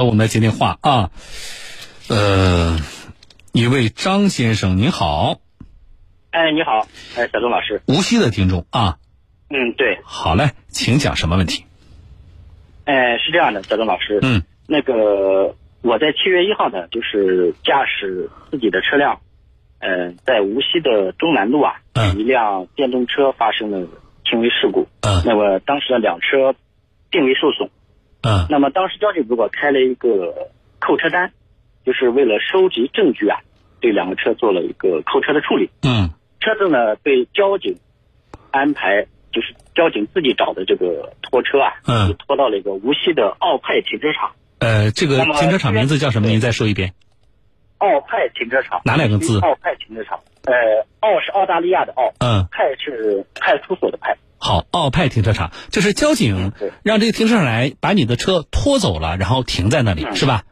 呃，我们来接电话啊，呃，一位张先生您好，哎，你好，哎，小东老师，无锡的听众啊，嗯，对，好嘞，请讲什么问题？哎，是这样的，小东老师，嗯，那个我在七月一号呢，就是驾驶自己的车辆，呃，在无锡的中南路啊，嗯。一辆电动车发生了轻微事故，嗯。那么当时呢，两车并未受损，嗯那么当时交警给我开了一个扣车单，就是为了收集证据啊，对两个车做了一个扣车的处理。嗯车子呢被交警安排，就是交警自己找的这个拖车啊，嗯就拖到了一个无锡的奥派停车场。呃，这个停车场名字叫什么？您再说一遍。奥派停车场哪两个字奥派停车场，呃，奥是澳大利亚的奥，嗯，派是派出所的派。好，奥派停车场就是交警让这个停车场来把你的车拖走了，然后停在那里，嗯是吧？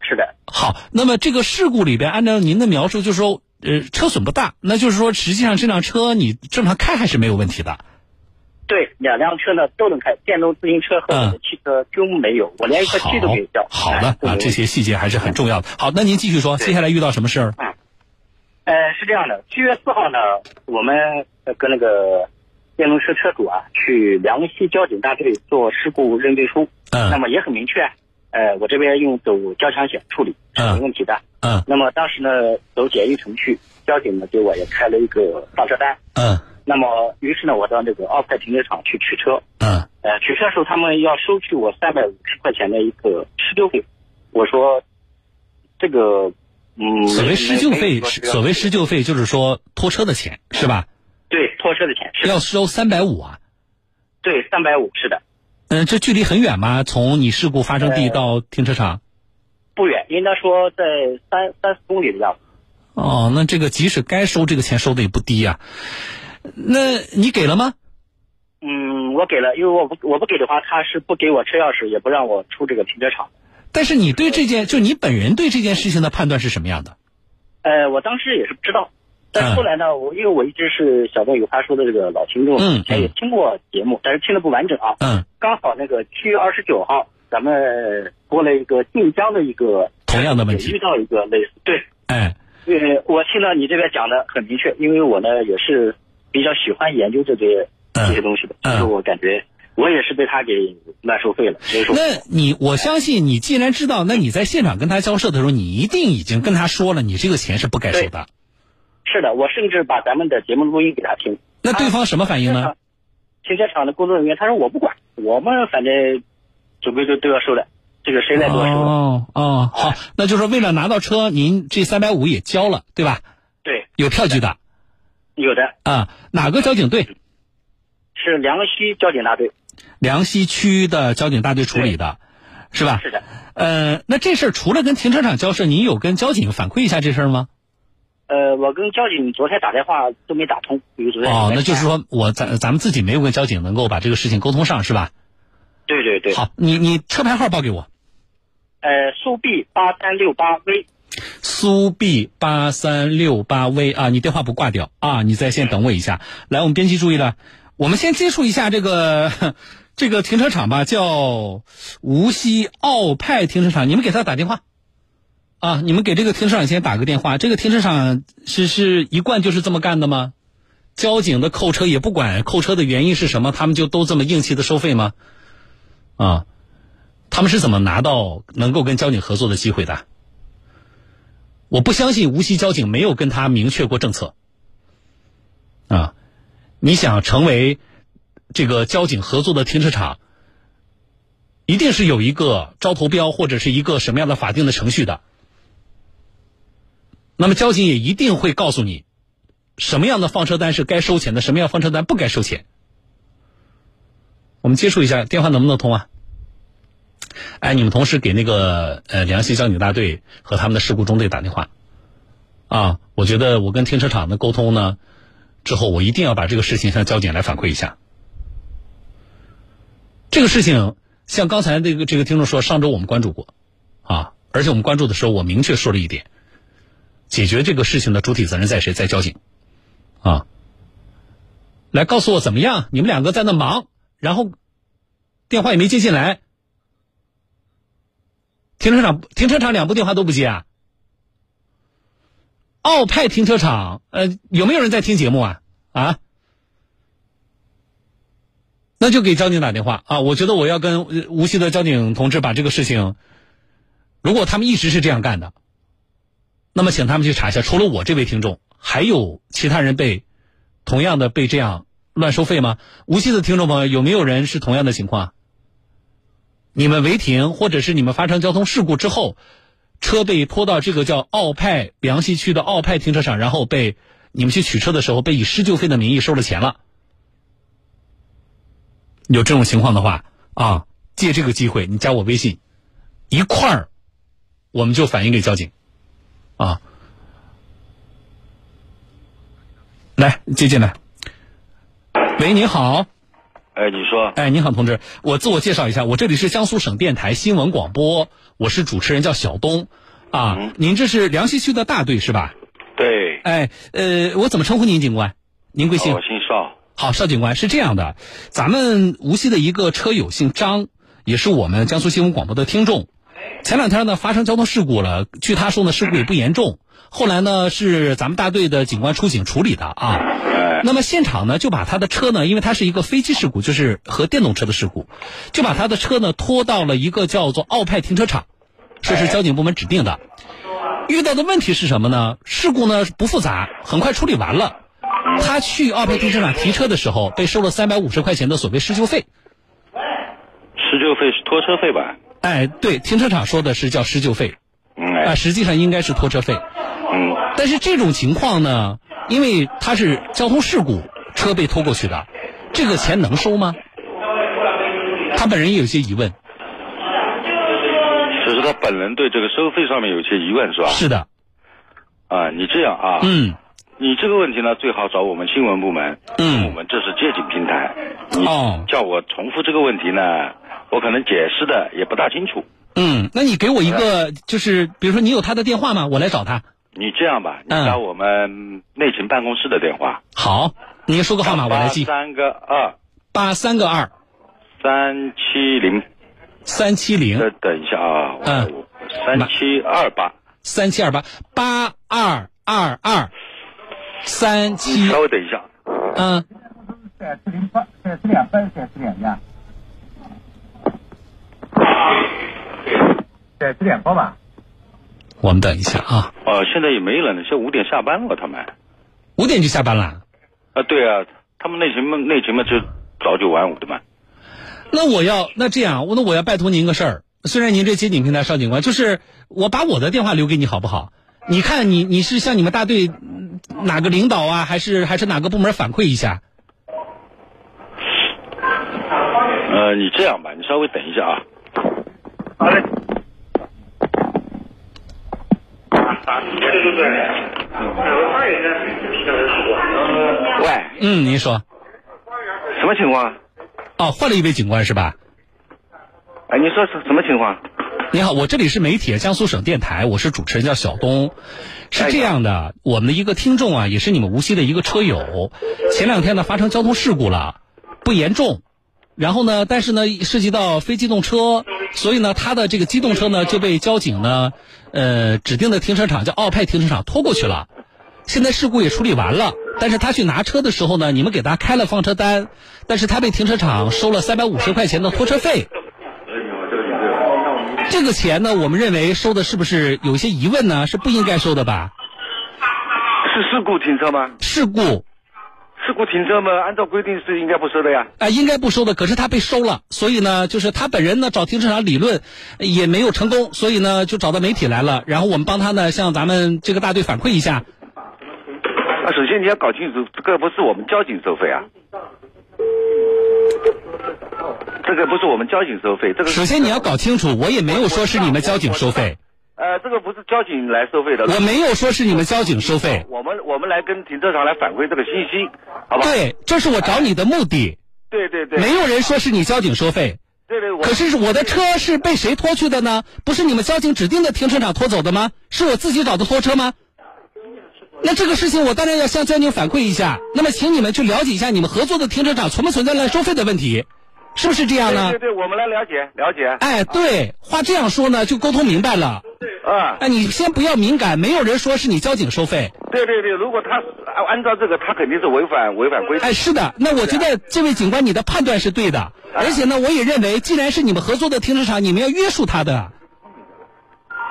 是的，好，那么这个事故里边，按照您的描述，就是说，呃，车损不大，那就是说，实际上这辆车你正常开还是没有问题的。对，两辆车呢都能开，电动自行车和汽车均没有，我连一个气都没有掉。嗯好的啊，这些细节还是很重要的。好，那您继续说，接下来遇到什么事儿？呃，是这样的，七月四号呢，我们呃跟那个电动车车主啊去梁溪交警大队做事故认定书，嗯。那嗯么也很明确，呃，我这边用走交强险处理是没问题的。嗯。那么当时呢，走简易程序，交警呢给我也开了一个放车单。嗯。那么于是呢，我到那个奥派停车场去取车，嗯。呃，取车的时候他们要收取我三百五十块钱的一个施救费，我说这个嗯，所谓施救费，所谓施救费就是说拖车的钱是吧？对拖车的钱是要收三百五啊。对，三百五是的，嗯，这距离很远吗？从你事故发生地呃到停车场？不远，应该说在三三四公里的样子。哦，那这个即使该收这个钱收的也不低呀、那你给了吗？嗯，我给了，因为我不我不给的话，他是不给我车钥匙，也不让我出这个停车场。但是你对这件，就你本人对这件事情的判断是什么样的？呃，我当时也是不知道，但是后来呢，我因为我一直是小东有话说的这个老听众，嗯以前也听过节目，但是听的不完整啊。嗯，刚好那个七月二十九号，咱们播了一个晋江的一个同样的问题。也遇到一个类似对。哎，呃，我听到你这边讲的很明确，因为我呢也是比较喜欢研究这些嗯。这些东西的，嗯。所以我感觉我也是被他给乱收费了，所以说。那你我相信你既然知道，那你在现场跟他交涉的时候，你一定已经跟他说了，你这个钱是不该收的。是的，我甚至把咱们的节目录音给他听。那对方什么反应呢？停车场的工作人员他说我不管，我们反正总归都都要收的，这个谁来多收。哦哦，好，那就是说为了拿到车，您这三百五也交了，对吧？对，有票据的有的啊。哪个交警队？是梁溪交警大队。梁溪区的交警大队处理的，是吧？是的。呃，那这事儿除了跟停车场交涉，您有跟交警反馈一下这事儿吗？呃，我跟交警昨天打电话都没打通，因为昨天哦，那就是说我咱咱们自己没有跟交警能够把这个事情沟通上，是吧？对对对。好，你你车牌号报给我。呃，苏 B 八三六八 V。苏 B 八三六八 V 啊，你电话不挂掉啊，你在线等我一下。来，我们编辑注意了，我们先接触一下这个这个停车场吧，叫无锡奥派停车场，你们给他打电话。啊，你们给这个停车场先打个电话。这个停车场是是一贯就是这么干的吗？交警的扣车也不管扣车的原因是什么，他们就都这么硬气的收费吗？啊，他们是怎么拿到能够跟交警合作的机会的？我不相信无锡交警没有跟他明确过政策。啊，你想成为这个交警合作的停车场，一定是有一个招投标或者是一个什么样的法定的程序的。那么交警也一定会告诉你，什么样的放车单是该收钱的，什么样放车单不该收钱。我们接触一下，电话能不能通啊？哎，你们同时给那个呃梁溪交警大队和他们的事故中队打电话，啊，我觉得我跟停车场的沟通呢，之后我一定要把这个事情向交警来反馈一下。这个事情像刚才这个这个听众说，上周我们关注过，啊，而且我们关注的时候，我明确说了一点，解决这个事情的主体责任在谁？在交警，啊，来告诉我怎么样？你们两个在那忙，然后电话也没接进来。停车场停车场两部电话都不接啊？奥派停车场，呃，有没有人在听节目啊？啊？那就给交警打电话啊！我觉得我要跟无锡的交警同志把这个事情，如果他们一直是这样干的，那么请他们去查一下，除了我这位听众，还有其他人被同样的被这样乱收费吗？无锡的听众朋友，有没有人是同样的情况？你们违停，或者是你们发生交通事故之后，车被拖到这个叫奥派梁溪区的奥派停车场，然后被你们去取车的时候，被以施救费的名义收了钱了。有这种情况的话啊，借这个机会，你加我微信，一块儿，我们就反映给交警，啊，来接进来。喂，您好。哎，你说。哎，你好，同志，我自我介绍一下，我这里是江苏省电台新闻广播，我是主持人，叫小东，啊，您这是梁溪区的大队是吧？对。哎，呃，我怎么称呼您，警官？您贵姓？我姓邵。好，邵警官是这样的，咱们无锡的一个车友姓张，也是我们江苏新闻广播的听众。前两天呢发生交通事故了，据他说呢事故也不严重。后来呢是咱们大队的警官出警处理的啊。那么现场呢就把他的车呢，因为他是一个飞机事故，就是和电动车的事故，就把他的车呢拖到了一个叫做奥派停车场，这是交警部门指定的。遇到的问题是什么呢？事故呢不复杂，很快处理完了。他去奥派停车场提车的时候，被收了三百五十块钱的所谓施救费。施救费是拖车费吧？哎，对，停车场说的是叫施救费。嗯。啊，实际上应该是拖车费。嗯。但是这种情况呢，因为他是交通事故，车被拖过去的，这个钱能收吗？他本人也有些疑问。就是他本人对这个收费上面有些疑问，是吧？是的。啊，你这样啊。嗯。你这个问题呢，最好找我们新闻部门。嗯。我们这是接警平台。哦。叫我重复这个问题呢，我可能解释的也不大清楚。嗯，那你给我一个，就是比如说你有他的电话吗？我来找他。你这样吧，你打我们内勤办公室的电话。好，您说个号码，我来记。三个二。八三个二。三七零。三七零。呃，等一下啊。嗯。三七二八。三七二八八二二二。三七，稍微等一下。嗯。三四零八，三四两三，三四两呀。三七两八吧。我们等一下啊。哦，现在也没人了，现在五点下班了，他们。五点就下班了。啊，对啊，他们那什么那什么就早九晚五的嘛。那我要那这样，那我要拜托您个事儿。虽然您这接警平台邵警官，就是我把我的电话留给你好不好？你看，你你是向你们大队哪个领导啊，还是还是哪个部门反馈一下？呃，你这样吧，你稍微等一下啊。好嘞。喂。嗯，您说。什么情况？哦，换了一位警官是吧？哎，你说是什么情况？你好，我这里是媒体江苏省电台，我是主持人叫小东。是这样的，我们的一个听众啊，也是你们无锡的一个车友，前两天呢发生交通事故了，不严重，然后呢，但是呢涉及到非机动车，所以呢他的这个机动车呢就被交警呢呃指定的停车场叫奥派停车场拖过去了。现在事故也处理完了，但是他去拿车的时候呢，你们给他开了放车单，但是他被停车场收了三百五十块钱的拖车费。这个钱呢，我们认为收的是不是有些疑问呢？是不应该收的吧？是事故停车吗？事故，事故停车嘛，按照规定是应该不收的呀。啊，应该不收的，可是他被收了，所以呢，就是他本人呢找停车场理论也没有成功，所以呢就找到媒体来了，然后我们帮他呢向咱们这个大队反馈一下。啊，首先你要搞清楚，这个不是我们交警收费啊。这个不是我们交警收费，这个首先你要搞清楚，我也没有说是你们交警收费。呃，这个不是交警来收费的。我没有说是你们交警收费。我们我们来跟停车场来反馈这个信息，好吧？对，这是我找你的目的。对对对。没有人说是你交警收费。对对。可是我的车是被谁拖去的呢？不是你们交警指定的停车场拖走的吗？是我自己找的拖车吗？那这个事情我当然要向交警反馈一下。那么，请你们去了解一下你们合作的停车场存不存在乱收费的问题。是不是这样呢？对对，我们来了解了解。哎，对，话这样说呢，就沟通明白了。对啊，哎，你先不要敏感，没有人说是你交警收费。对对对，如果他按按照这个，他肯定是违反违反规则。哎，是的，那我觉得这位警官你的判断是对的，而且呢，我也认为，既然是你们合作的停车场，你们要约束他的。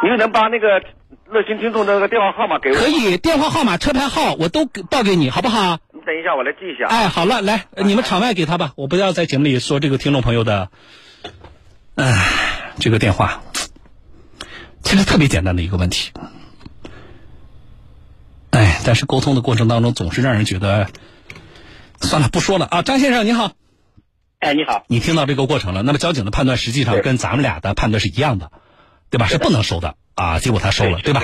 您能把那个热心听众的那个电话号码给我？可以，电话号码、车牌号我都报给你，好不好？你等一下，我来记一下。哎，好了，来，你们场外给他吧，我不要在节目里说这个听众朋友的，哎，这个电话，其实特别简单的一个问题，哎，但是沟通的过程当中总是让人觉得，算了，不说了啊。张先生，你好。哎，你好。你听到这个过程了？那么交警的判断实际上跟咱们俩的判断是一样的。对吧？是不能收的啊！结果他收了，对吧？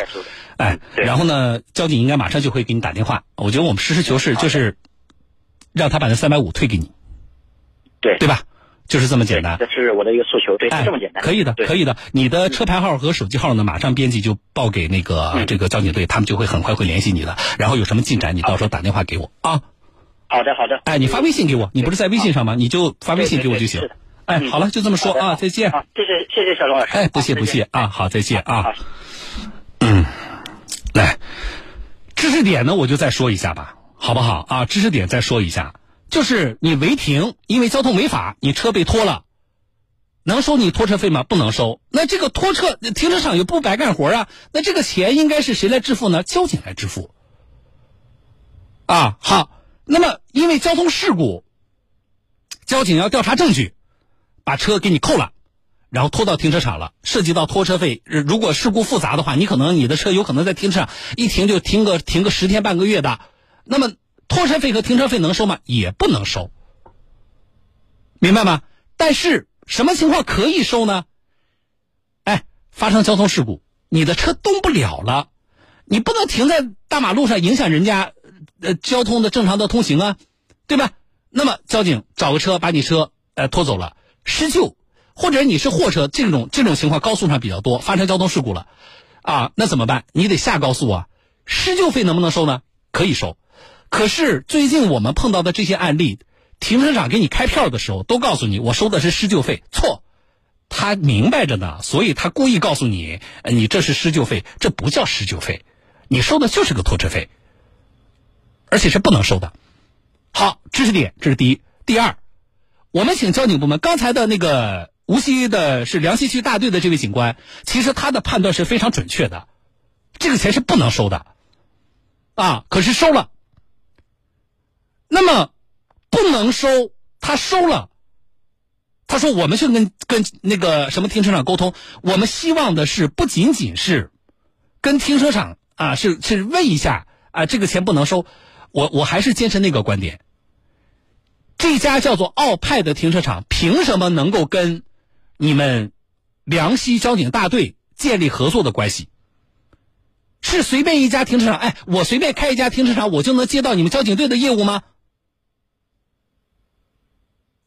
哎，然后呢，交警应该马上就会给你打电话。我觉得我们实事求是，就是让他把那三百五退给你，对对吧？就是这么简单。这是我的一个诉求，对，这么简单。可以的，可以的。你的车牌号和手机号呢？马上编辑就报给那个这个交警队，他们就会很快会联系你的。然后有什么进展，你到时候打电话给我啊。好的，好的。哎，你发微信给我，你不是在微信上吗？你就发微信给我就行。哎，好了，就这么说啊，再见。谢谢，谢谢小龙老师。哎，不谢不谢啊，好，再见啊。嗯，来，知识点呢，我就再说一下吧，好不好啊？知识点再说一下，就是你违停，因为交通违法，你车被拖了，能收你拖车费吗？不能收。那这个拖车停车场又不白干活啊，那这个钱应该是谁来支付呢？交警来支付。啊，好，那么因为交通事故，交警要调查证据。把车给你扣了，然后拖到停车场了，涉及到拖车费。如果事故复杂的话，你可能你的车有可能在停车场一停就停个停个十天半个月的。那么拖车费和停车费能收吗？也不能收，明白吗？但是什么情况可以收呢？哎，发生交通事故，你的车动不了了，你不能停在大马路上影响人家呃交通的正常的通行啊，对吧？那么交警找个车把你车呃拖走了。施救，或者你是货车，这种这种情况高速上比较多，发生交通事故了，啊，那怎么办？你得下高速啊。施救费能不能收呢？可以收。可是最近我们碰到的这些案例，停车场给你开票的时候都告诉你我收的是施救费，错，他明白着呢，所以他故意告诉你，你这是施救费，这不叫施救费，你收的就是个拖车费，而且是不能收的。好，知识点，这是第一，第二。我们请交警部门，刚才的那个无锡的是梁溪区大队的这位警官，其实他的判断是非常准确的，这个钱是不能收的，啊，可是收了，那么不能收，他收了，他说我们去跟跟那个什么停车场沟通，我们希望的是不仅仅是跟停车场啊，是是问一下啊，这个钱不能收，我我还是坚持那个观点。这家叫做奥派的停车场，凭什么能够跟你们梁溪交警大队建立合作的关系？是随便一家停车场？哎，我随便开一家停车场，我就能接到你们交警队的业务吗？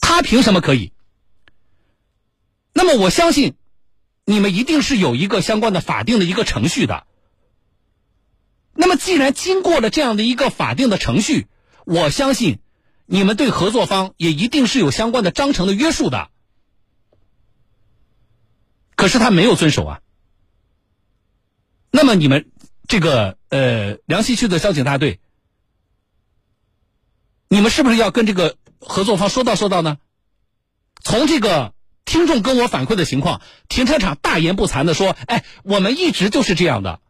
他凭什么可以？那么我相信，你们一定是有一个相关的法定的一个程序的。那么既然经过了这样的一个法定的程序，我相信。你们对合作方也一定是有相关的章程的约束的，可是他没有遵守啊。那么你们这个呃梁溪区的交警大队，你们是不是要跟这个合作方说道说道呢？从这个听众跟我反馈的情况，停车场大言不惭的说：“哎，我们一直就是这样的。”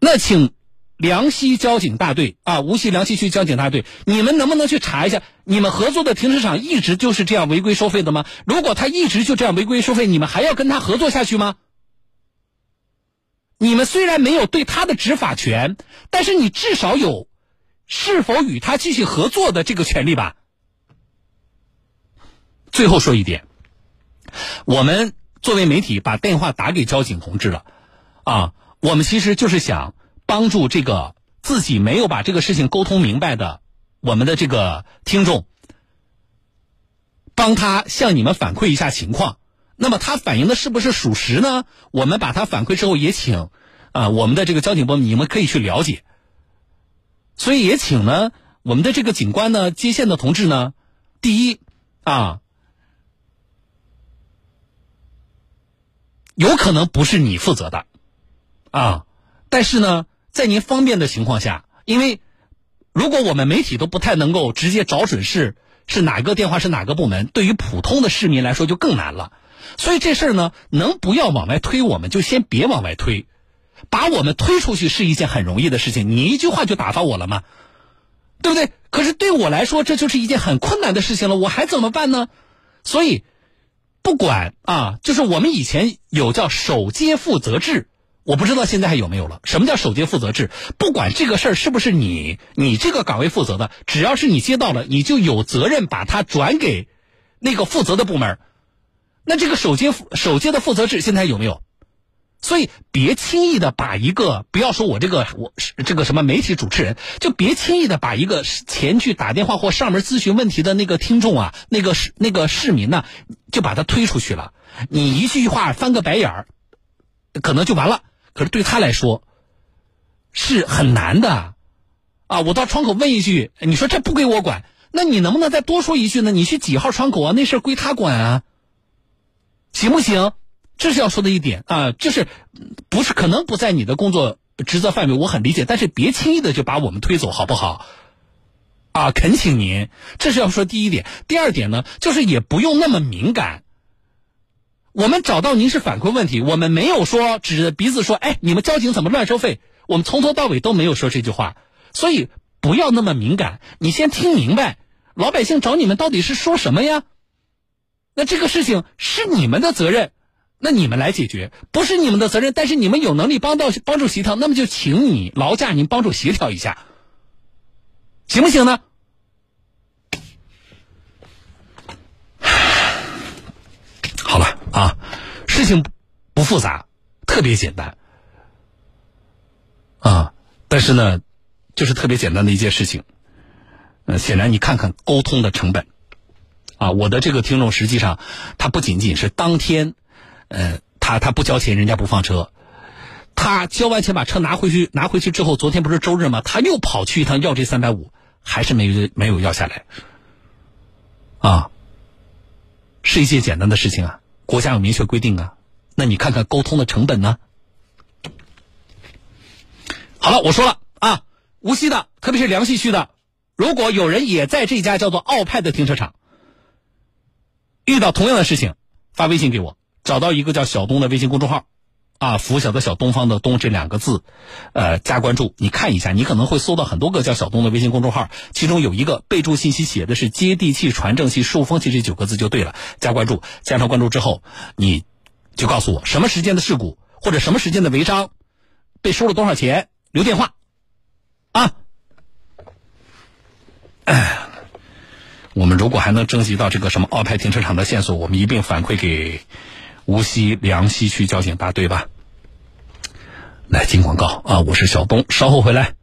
那请。梁溪交警大队啊，无锡梁溪区交警大队，你们能不能去查一下，你们合作的停车场一直就是这样违规收费的吗？如果他一直就这样违规收费，你们还要跟他合作下去吗？你们虽然没有对他的执法权，但是你至少有是否与他继续合作的这个权利吧。最后说一点，我们作为媒体把电话打给交警同志了，啊，我们其实就是想。帮助这个自己没有把这个事情沟通明白的我们的这个听众，帮他向你们反馈一下情况。那么他反映的是不是属实呢？我们把他反馈之后，也请啊我们的这个交警部门，你们可以去了解。所以也请呢我们的这个警官呢接线的同志呢，第一啊，有可能不是你负责的啊，但是呢，在您方便的情况下，因为如果我们媒体都不太能够直接找准是是哪个电话是哪个部门，对于普通的市民来说就更难了。所以这事儿呢，能不要往外推，我们就先别往外推。把我们推出去是一件很容易的事情，你一句话就打发我了吗？对不对？可是对我来说，这就是一件很困难的事情了，我还怎么办呢？所以，不管啊，就是我们以前有叫守接负责制，我不知道现在还有没有了。什么叫首接负责制？不管这个事儿是不是你你这个岗位负责的，只要是你接到了，你就有责任把它转给那个负责的部门。那这个首接首接的负责制现在有没有？所以别轻易的把一个不要说我这个我这个什么媒体主持人，就别轻易的把一个前去打电话或上门咨询问题的那个听众啊，那个那个市民呢，就把他推出去了。你一句话翻个白眼儿，可能就完了。可是对他来说是很难的啊！我到窗口问一句，你说这不归我管，那你能不能再多说一句呢？你去几号窗口啊？那事归他管啊，行不行？这是要说的一点啊，就是不是可能不在你的工作职责范围，我很理解，但是别轻易的就把我们推走，好不好？啊，恳请您，这是要说第一点。第二点呢，就是也不用那么敏感。我们找到您是反馈问题，我们没有说指着鼻子说，哎，你们交警怎么乱收费？我们从头到尾都没有说这句话，所以不要那么敏感。你先听明白，老百姓找你们到底是说什么呀？那这个事情是你们的责任。那你们来解决，不是你们的责任，但是你们有能力帮到帮助协调，那么就请你劳驾您帮助协调一下，行不行呢？好了啊，事情不复杂，特别简单啊，但是呢，就是特别简单的一件事情。呃，显然你看看沟通的成本啊，我的这个听众实际上他不仅仅是当天。呃，他他不交钱，人家不放车。他交完钱把车拿回去，拿回去之后，昨天不是周日吗？他又跑去一趟要这三百五，还是没有没有要下来。啊，是一件简单的事情啊，国家有明确规定啊。那你看看沟通的成本呢？好了，我说了啊，无锡的，特别是梁溪区的，如果有人也在这家叫做奥派的停车场遇到同样的事情，发微信给我。找到一个叫小东的微信公众号，啊，拂晓的小东方的东这两个字，呃，加关注，你看一下，你可能会搜到很多个叫小东的微信公众号，其中有一个备注信息写的是接地气、传正气、树风气这九个字就对了，加关注，加上关注之后，你就告诉我什么时间的事故或者什么时间的违章，被收了多少钱，留电话，啊，哎，我们如果还能征集到这个什么奥派停车场的线索，我们一并反馈给。无锡梁溪区交警大队吧，来进广告啊！我是小东，稍后回来。